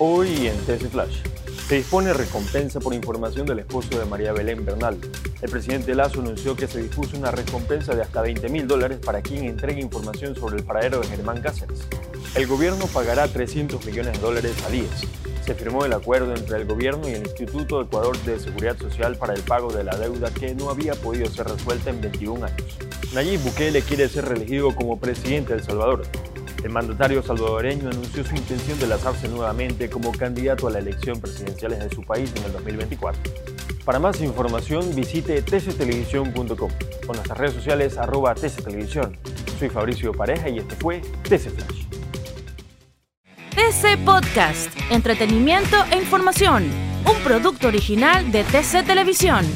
Hoy en TC Flash. Se dispone recompensa por información del esposo de María Belén Bernal. El presidente Lazo anunció que se dispuso una recompensa de hasta 20 mil dólares para quien entregue información sobre el paradero de Germán Cáceres. El gobierno pagará 300 millones de dólares a IES. Se firmó el acuerdo entre el gobierno y el Instituto Ecuador de Seguridad Social para el pago de la deuda que no había podido ser resuelta en 21 años. Nayib Bukele quiere ser reelegido como presidente de El Salvador. El mandatario salvadoreño anunció su intención de lanzarse nuevamente como candidato a la elección presidencial de su país en el 2024. Para más información visite tctelevisión.com o nuestras redes sociales arroba tctelevisión. Soy Fabricio Pareja y este fue TC Flash. TC Podcast, entretenimiento e información, un producto original de TC Televisión.